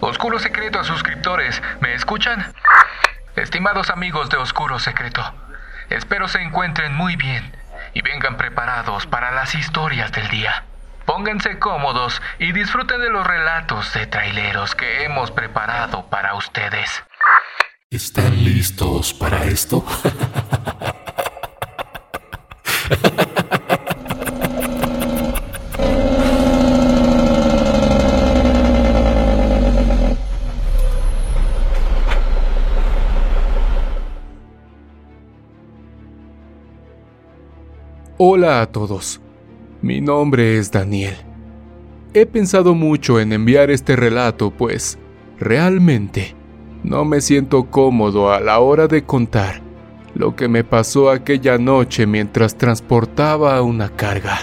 Oscuro Secreto suscriptores, ¿me escuchan? Estimados amigos de Oscuro Secreto, espero se encuentren muy bien y vengan preparados para las historias del día. Pónganse cómodos y disfruten de los relatos de traileros que hemos preparado para ustedes. ¿Están listos para esto? Hola a todos, mi nombre es Daniel. He pensado mucho en enviar este relato, pues realmente no me siento cómodo a la hora de contar lo que me pasó aquella noche mientras transportaba una carga.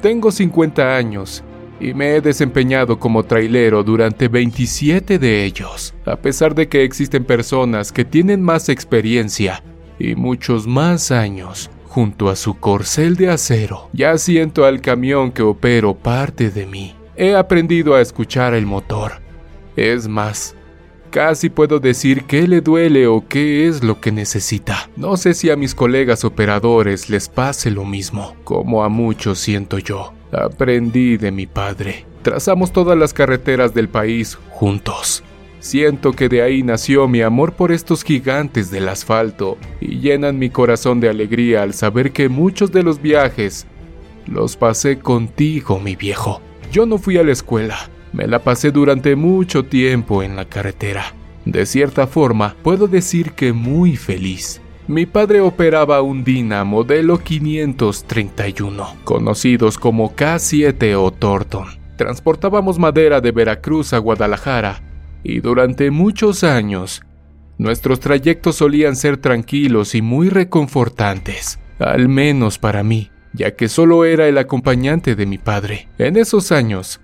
Tengo 50 años y me he desempeñado como trailero durante 27 de ellos, a pesar de que existen personas que tienen más experiencia y muchos más años junto a su corcel de acero. Ya siento al camión que opero parte de mí. He aprendido a escuchar el motor. Es más, casi puedo decir qué le duele o qué es lo que necesita. No sé si a mis colegas operadores les pase lo mismo, como a muchos siento yo. Aprendí de mi padre. Trazamos todas las carreteras del país juntos. Siento que de ahí nació mi amor por estos gigantes del asfalto y llenan mi corazón de alegría al saber que muchos de los viajes los pasé contigo, mi viejo. Yo no fui a la escuela, me la pasé durante mucho tiempo en la carretera. De cierta forma, puedo decir que muy feliz. Mi padre operaba un Dina modelo 531, conocidos como K7 o Thornton. Transportábamos madera de Veracruz a Guadalajara y durante muchos años nuestros trayectos solían ser tranquilos y muy reconfortantes, al menos para mí, ya que solo era el acompañante de mi padre. En esos años,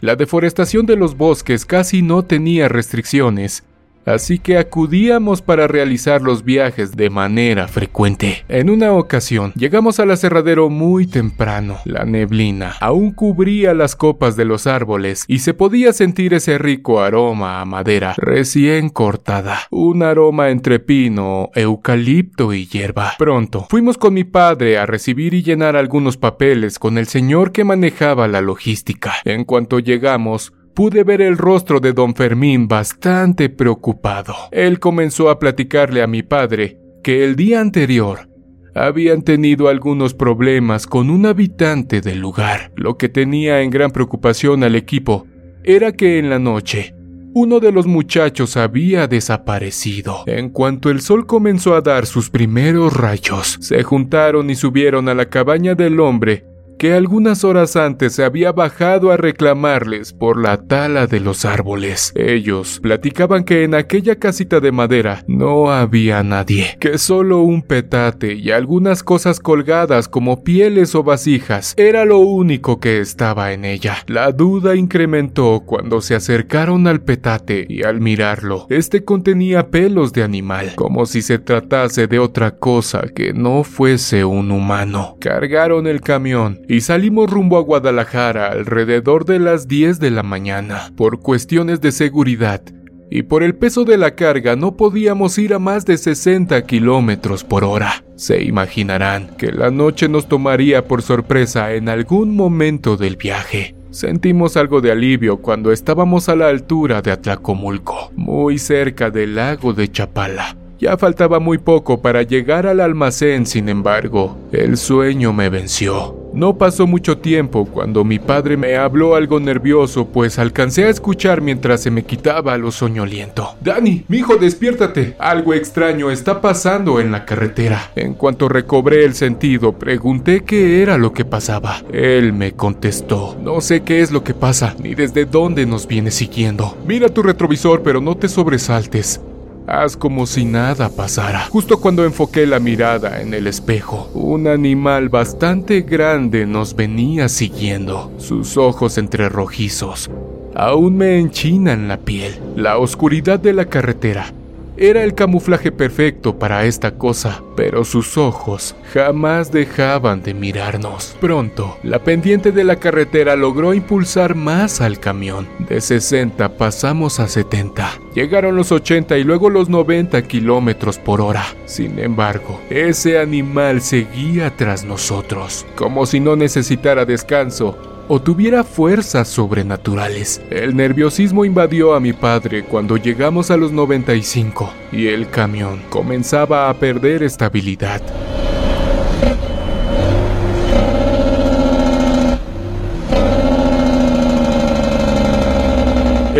la deforestación de los bosques casi no tenía restricciones así que acudíamos para realizar los viajes de manera frecuente. En una ocasión, llegamos al aserradero muy temprano. La neblina aún cubría las copas de los árboles y se podía sentir ese rico aroma a madera recién cortada, un aroma entre pino, eucalipto y hierba. Pronto, fuimos con mi padre a recibir y llenar algunos papeles con el señor que manejaba la logística. En cuanto llegamos, pude ver el rostro de don Fermín bastante preocupado. Él comenzó a platicarle a mi padre que el día anterior habían tenido algunos problemas con un habitante del lugar. Lo que tenía en gran preocupación al equipo era que en la noche uno de los muchachos había desaparecido. En cuanto el sol comenzó a dar sus primeros rayos, se juntaron y subieron a la cabaña del hombre que algunas horas antes se había bajado a reclamarles por la tala de los árboles. Ellos platicaban que en aquella casita de madera no había nadie, que solo un petate y algunas cosas colgadas como pieles o vasijas era lo único que estaba en ella. La duda incrementó cuando se acercaron al petate y al mirarlo, este contenía pelos de animal, como si se tratase de otra cosa que no fuese un humano. Cargaron el camión y salimos rumbo a Guadalajara alrededor de las 10 de la mañana. Por cuestiones de seguridad y por el peso de la carga no podíamos ir a más de 60 kilómetros por hora. Se imaginarán que la noche nos tomaría por sorpresa en algún momento del viaje. Sentimos algo de alivio cuando estábamos a la altura de Atlacomulco, muy cerca del lago de Chapala. Ya faltaba muy poco para llegar al almacén, sin embargo, el sueño me venció. No pasó mucho tiempo cuando mi padre me habló algo nervioso, pues alcancé a escuchar mientras se me quitaba lo soñoliento. Dani, mi hijo, despiértate. Algo extraño está pasando en la carretera. En cuanto recobré el sentido, pregunté qué era lo que pasaba. Él me contestó, no sé qué es lo que pasa, ni desde dónde nos viene siguiendo. Mira tu retrovisor, pero no te sobresaltes. Haz como si nada pasara. Justo cuando enfoqué la mirada en el espejo, un animal bastante grande nos venía siguiendo, sus ojos entre rojizos. Aún me enchinan la piel. La oscuridad de la carretera Era el camuflaje perfecto para esta cosa, pero sus ojos jamás dejaban de mirarnos. Pronto, la pendiente de la carretera logró impulsar más al camión. De 60 pasamos a 70. Llegaron los 80 y luego los 90 kilómetros por hora. Sin embargo, ese animal seguía tras nosotros, como si no necesitara descanso o tuviera fuerzas sobrenaturales. El nerviosismo invadió a mi padre cuando llegamos a los 95 y el camión comenzaba a perder estabilidad.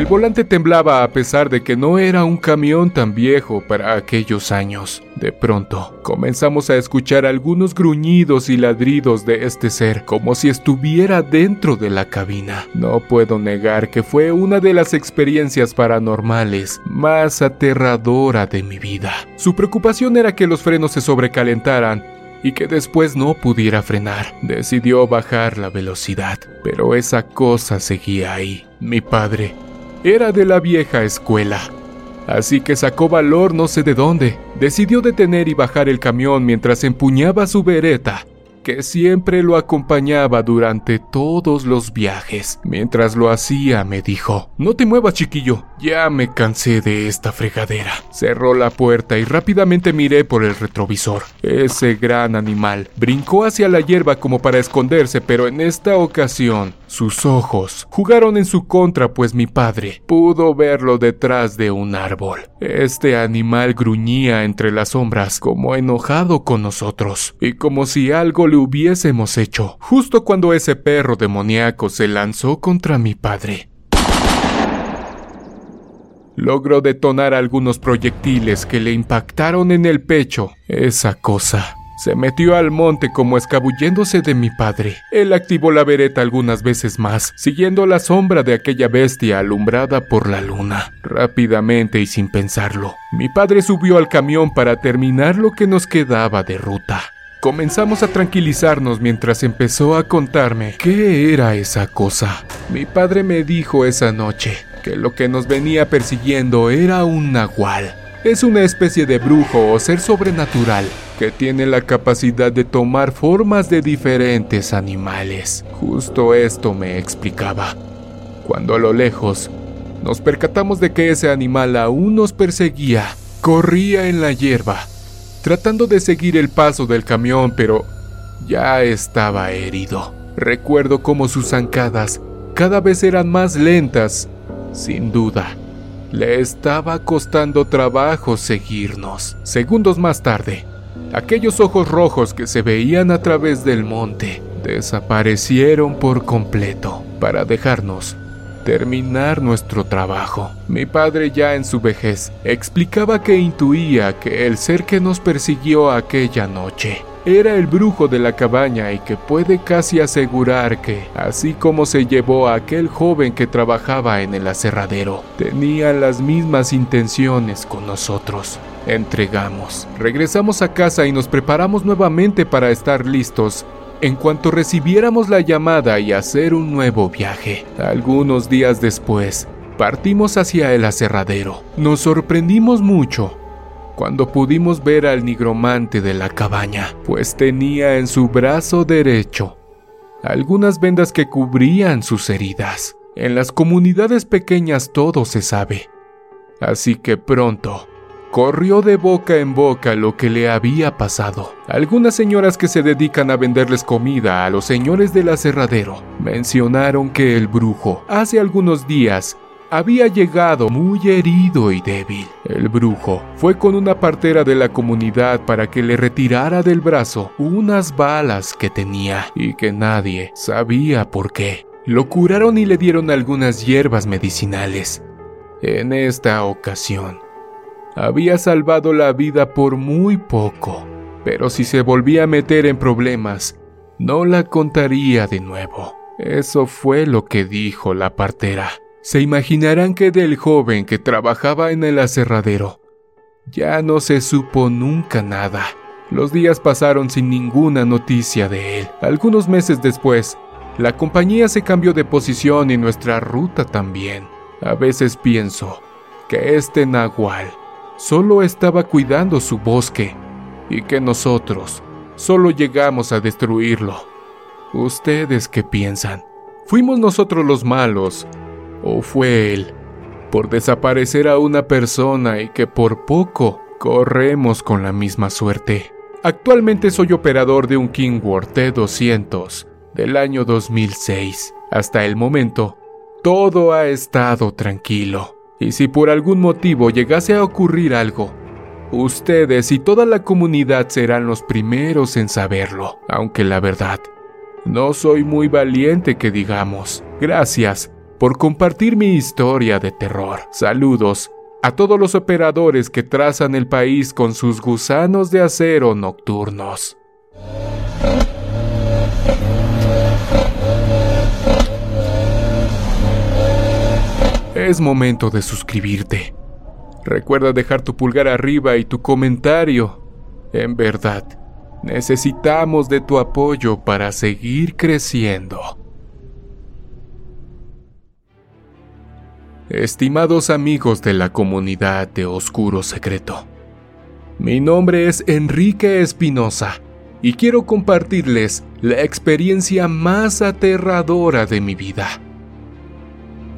El volante temblaba a pesar de que no era un camión tan viejo para aquellos años. De pronto, comenzamos a escuchar algunos gruñidos y ladridos de este ser, como si estuviera dentro de la cabina. No puedo negar que fue una de las experiencias paranormales más aterradora de mi vida. Su preocupación era que los frenos se sobrecalentaran y que después no pudiera frenar. Decidió bajar la velocidad, pero esa cosa seguía ahí. Mi padre era de la vieja escuela. Así que sacó valor no sé de dónde. Decidió detener y bajar el camión mientras empuñaba su vereta que siempre lo acompañaba durante todos los viajes. Mientras lo hacía, me dijo, No te muevas, chiquillo, ya me cansé de esta fregadera. Cerró la puerta y rápidamente miré por el retrovisor. Ese gran animal brincó hacia la hierba como para esconderse, pero en esta ocasión sus ojos jugaron en su contra, pues mi padre pudo verlo detrás de un árbol. Este animal gruñía entre las sombras, como enojado con nosotros, y como si algo le hubiésemos hecho, justo cuando ese perro demoníaco se lanzó contra mi padre. Logró detonar algunos proyectiles que le impactaron en el pecho. Esa cosa se metió al monte como escabulléndose de mi padre. Él activó la vereta algunas veces más, siguiendo la sombra de aquella bestia alumbrada por la luna. Rápidamente y sin pensarlo, mi padre subió al camión para terminar lo que nos quedaba de ruta. Comenzamos a tranquilizarnos mientras empezó a contarme qué era esa cosa. Mi padre me dijo esa noche que lo que nos venía persiguiendo era un nahual. Es una especie de brujo o ser sobrenatural que tiene la capacidad de tomar formas de diferentes animales. Justo esto me explicaba. Cuando a lo lejos nos percatamos de que ese animal aún nos perseguía, corría en la hierba tratando de seguir el paso del camión, pero ya estaba herido. Recuerdo cómo sus zancadas cada vez eran más lentas. Sin duda, le estaba costando trabajo seguirnos. Segundos más tarde, aquellos ojos rojos que se veían a través del monte desaparecieron por completo para dejarnos terminar nuestro trabajo. Mi padre ya en su vejez explicaba que intuía que el ser que nos persiguió aquella noche era el brujo de la cabaña y que puede casi asegurar que, así como se llevó a aquel joven que trabajaba en el aserradero, tenía las mismas intenciones con nosotros. Entregamos. Regresamos a casa y nos preparamos nuevamente para estar listos en cuanto recibiéramos la llamada y hacer un nuevo viaje. Algunos días después, partimos hacia el aserradero. Nos sorprendimos mucho cuando pudimos ver al nigromante de la cabaña, pues tenía en su brazo derecho algunas vendas que cubrían sus heridas. En las comunidades pequeñas todo se sabe. Así que pronto Corrió de boca en boca lo que le había pasado. Algunas señoras que se dedican a venderles comida a los señores del aserradero mencionaron que el brujo hace algunos días había llegado muy herido y débil. El brujo fue con una partera de la comunidad para que le retirara del brazo unas balas que tenía y que nadie sabía por qué. Lo curaron y le dieron algunas hierbas medicinales. En esta ocasión, había salvado la vida por muy poco, pero si se volvía a meter en problemas, no la contaría de nuevo. Eso fue lo que dijo la partera. Se imaginarán que del joven que trabajaba en el aserradero ya no se supo nunca nada. Los días pasaron sin ninguna noticia de él. Algunos meses después, la compañía se cambió de posición y nuestra ruta también. A veces pienso que este nahual solo estaba cuidando su bosque y que nosotros solo llegamos a destruirlo. ¿Ustedes qué piensan? ¿Fuimos nosotros los malos o fue él por desaparecer a una persona y que por poco corremos con la misma suerte? Actualmente soy operador de un Kingworth T200 del año 2006. Hasta el momento, todo ha estado tranquilo. Y si por algún motivo llegase a ocurrir algo, ustedes y toda la comunidad serán los primeros en saberlo, aunque la verdad, no soy muy valiente que digamos. Gracias por compartir mi historia de terror. Saludos a todos los operadores que trazan el país con sus gusanos de acero nocturnos. Es momento de suscribirte. Recuerda dejar tu pulgar arriba y tu comentario. En verdad, necesitamos de tu apoyo para seguir creciendo. Estimados amigos de la comunidad de Oscuro Secreto, mi nombre es Enrique Espinosa y quiero compartirles la experiencia más aterradora de mi vida.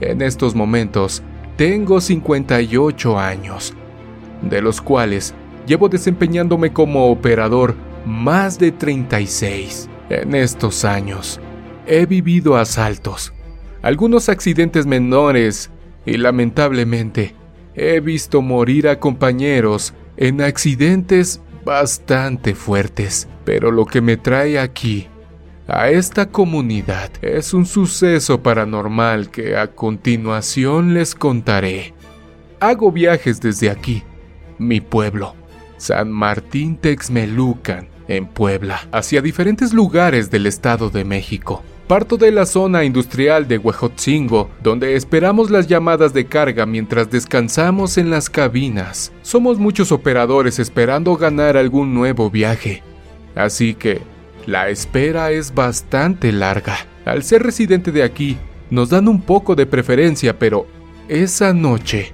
En estos momentos tengo 58 años, de los cuales llevo desempeñándome como operador más de 36. En estos años he vivido asaltos, algunos accidentes menores y lamentablemente he visto morir a compañeros en accidentes bastante fuertes. Pero lo que me trae aquí a esta comunidad es un suceso paranormal que a continuación les contaré. Hago viajes desde aquí, mi pueblo, San Martín Texmelucan, en Puebla, hacia diferentes lugares del Estado de México. Parto de la zona industrial de Huejotzingo, donde esperamos las llamadas de carga mientras descansamos en las cabinas. Somos muchos operadores esperando ganar algún nuevo viaje. Así que la espera es bastante larga. Al ser residente de aquí, nos dan un poco de preferencia, pero esa noche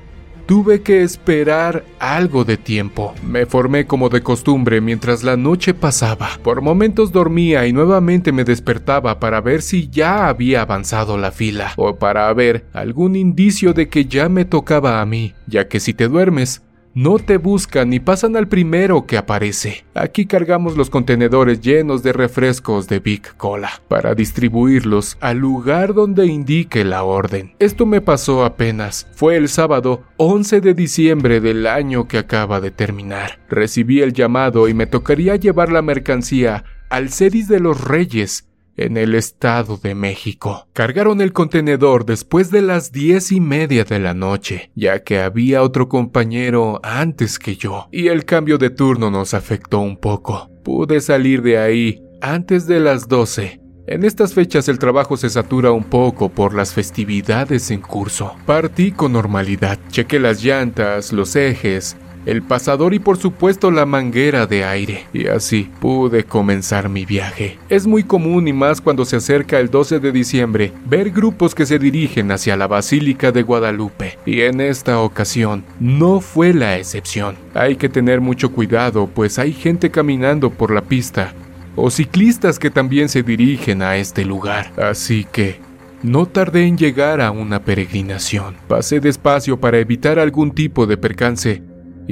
tuve que esperar algo de tiempo. Me formé como de costumbre mientras la noche pasaba. Por momentos dormía y nuevamente me despertaba para ver si ya había avanzado la fila o para ver algún indicio de que ya me tocaba a mí, ya que si te duermes, no te buscan ni pasan al primero que aparece. Aquí cargamos los contenedores llenos de refrescos de Big Cola para distribuirlos al lugar donde indique la orden. Esto me pasó apenas. Fue el sábado 11 de diciembre del año que acaba de terminar. Recibí el llamado y me tocaría llevar la mercancía al Cedis de los Reyes en el Estado de México. Cargaron el contenedor después de las diez y media de la noche, ya que había otro compañero antes que yo, y el cambio de turno nos afectó un poco. Pude salir de ahí antes de las doce. En estas fechas el trabajo se satura un poco por las festividades en curso. Partí con normalidad, chequé las llantas, los ejes, el pasador y por supuesto la manguera de aire, y así pude comenzar mi viaje. Es muy común y más cuando se acerca el 12 de diciembre ver grupos que se dirigen hacia la Basílica de Guadalupe, y en esta ocasión no fue la excepción. Hay que tener mucho cuidado pues hay gente caminando por la pista o ciclistas que también se dirigen a este lugar, así que no tardé en llegar a una peregrinación. Pasé despacio para evitar algún tipo de percance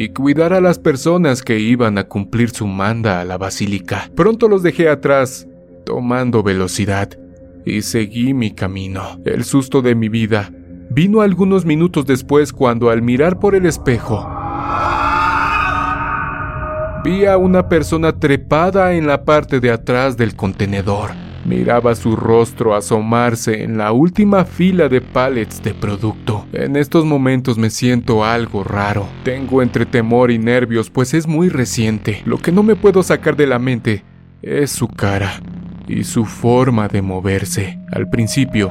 y cuidar a las personas que iban a cumplir su manda a la basílica. Pronto los dejé atrás, tomando velocidad, y seguí mi camino. El susto de mi vida vino algunos minutos después cuando al mirar por el espejo, vi a una persona trepada en la parte de atrás del contenedor. Miraba su rostro asomarse en la última fila de pallets de producto. En estos momentos me siento algo raro. Tengo entre temor y nervios pues es muy reciente. Lo que no me puedo sacar de la mente es su cara y su forma de moverse. Al principio,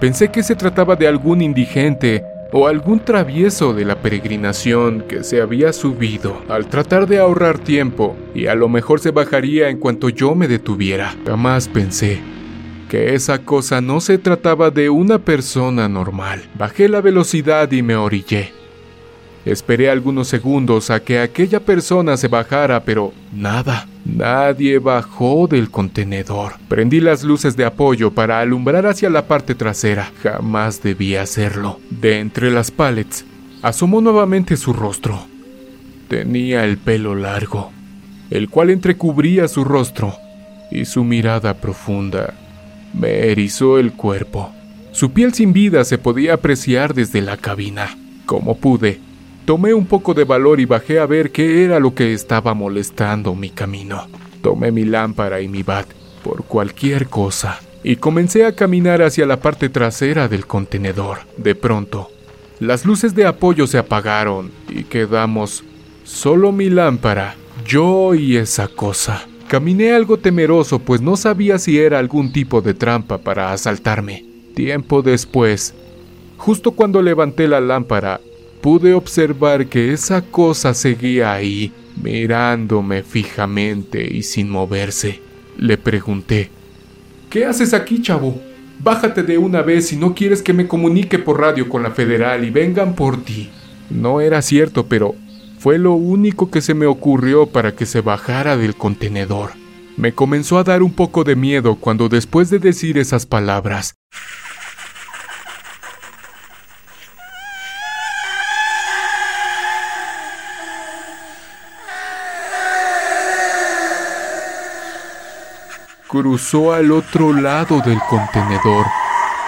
pensé que se trataba de algún indigente o algún travieso de la peregrinación que se había subido al tratar de ahorrar tiempo y a lo mejor se bajaría en cuanto yo me detuviera. Jamás pensé que esa cosa no se trataba de una persona normal. Bajé la velocidad y me orillé. Esperé algunos segundos a que aquella persona se bajara, pero nada. Nadie bajó del contenedor. Prendí las luces de apoyo para alumbrar hacia la parte trasera. Jamás debía hacerlo. De entre las pallets, asomó nuevamente su rostro. Tenía el pelo largo, el cual entrecubría su rostro, y su mirada profunda me erizó el cuerpo. Su piel sin vida se podía apreciar desde la cabina. Como pude, Tomé un poco de valor y bajé a ver qué era lo que estaba molestando mi camino. Tomé mi lámpara y mi bat por cualquier cosa y comencé a caminar hacia la parte trasera del contenedor. De pronto, las luces de apoyo se apagaron y quedamos solo mi lámpara, yo y esa cosa. Caminé algo temeroso pues no sabía si era algún tipo de trampa para asaltarme. Tiempo después, justo cuando levanté la lámpara, pude observar que esa cosa seguía ahí, mirándome fijamente y sin moverse. Le pregunté, ¿Qué haces aquí, chavo? Bájate de una vez si no quieres que me comunique por radio con la federal y vengan por ti. No era cierto, pero fue lo único que se me ocurrió para que se bajara del contenedor. Me comenzó a dar un poco de miedo cuando después de decir esas palabras, cruzó al otro lado del contenedor,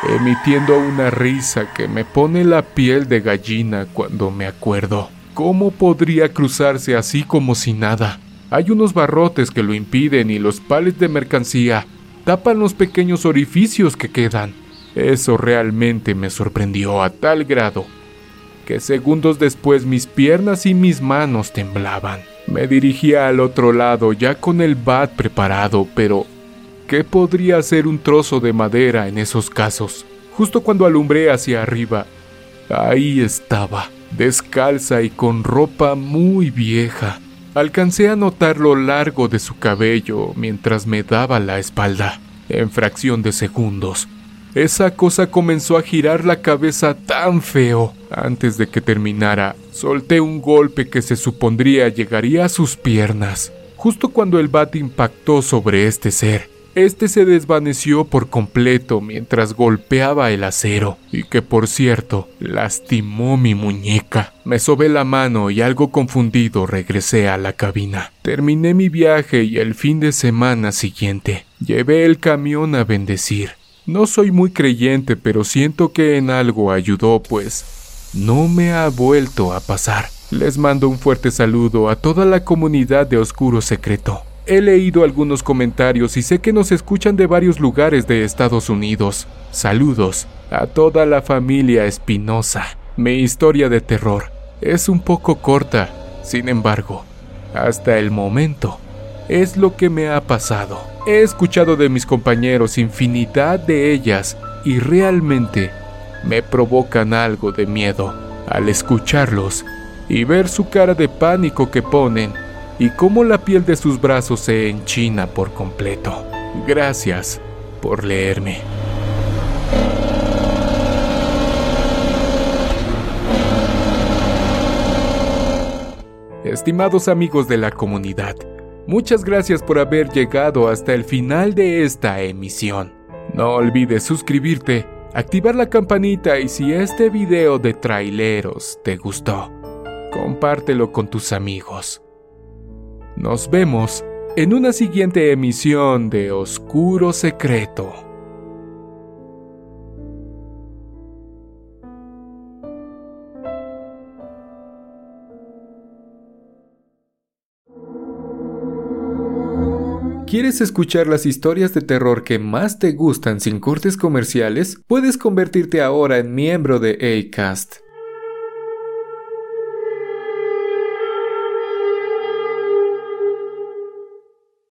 emitiendo una risa que me pone la piel de gallina cuando me acuerdo. ¿Cómo podría cruzarse así como si nada? Hay unos barrotes que lo impiden y los pales de mercancía tapan los pequeños orificios que quedan. Eso realmente me sorprendió a tal grado que segundos después mis piernas y mis manos temblaban. Me dirigía al otro lado ya con el bat preparado, pero ¿Qué podría ser un trozo de madera en esos casos? Justo cuando alumbré hacia arriba, ahí estaba, descalza y con ropa muy vieja. Alcancé a notar lo largo de su cabello mientras me daba la espalda. En fracción de segundos, esa cosa comenzó a girar la cabeza tan feo. Antes de que terminara, solté un golpe que se supondría llegaría a sus piernas. Justo cuando el bat impactó sobre este ser, este se desvaneció por completo mientras golpeaba el acero, y que por cierto, lastimó mi muñeca. Me sobé la mano y algo confundido regresé a la cabina. Terminé mi viaje y el fin de semana siguiente llevé el camión a bendecir. No soy muy creyente, pero siento que en algo ayudó, pues no me ha vuelto a pasar. Les mando un fuerte saludo a toda la comunidad de Oscuro Secreto. He leído algunos comentarios y sé que nos escuchan de varios lugares de Estados Unidos. Saludos a toda la familia Espinosa. Mi historia de terror es un poco corta, sin embargo, hasta el momento es lo que me ha pasado. He escuchado de mis compañeros infinidad de ellas y realmente me provocan algo de miedo al escucharlos y ver su cara de pánico que ponen y cómo la piel de sus brazos se enchina por completo. Gracias por leerme. Estimados amigos de la comunidad, muchas gracias por haber llegado hasta el final de esta emisión. No olvides suscribirte, activar la campanita y si este video de traileros te gustó, compártelo con tus amigos. Nos vemos en una siguiente emisión de Oscuro Secreto. ¿Quieres escuchar las historias de terror que más te gustan sin cortes comerciales? Puedes convertirte ahora en miembro de ACAST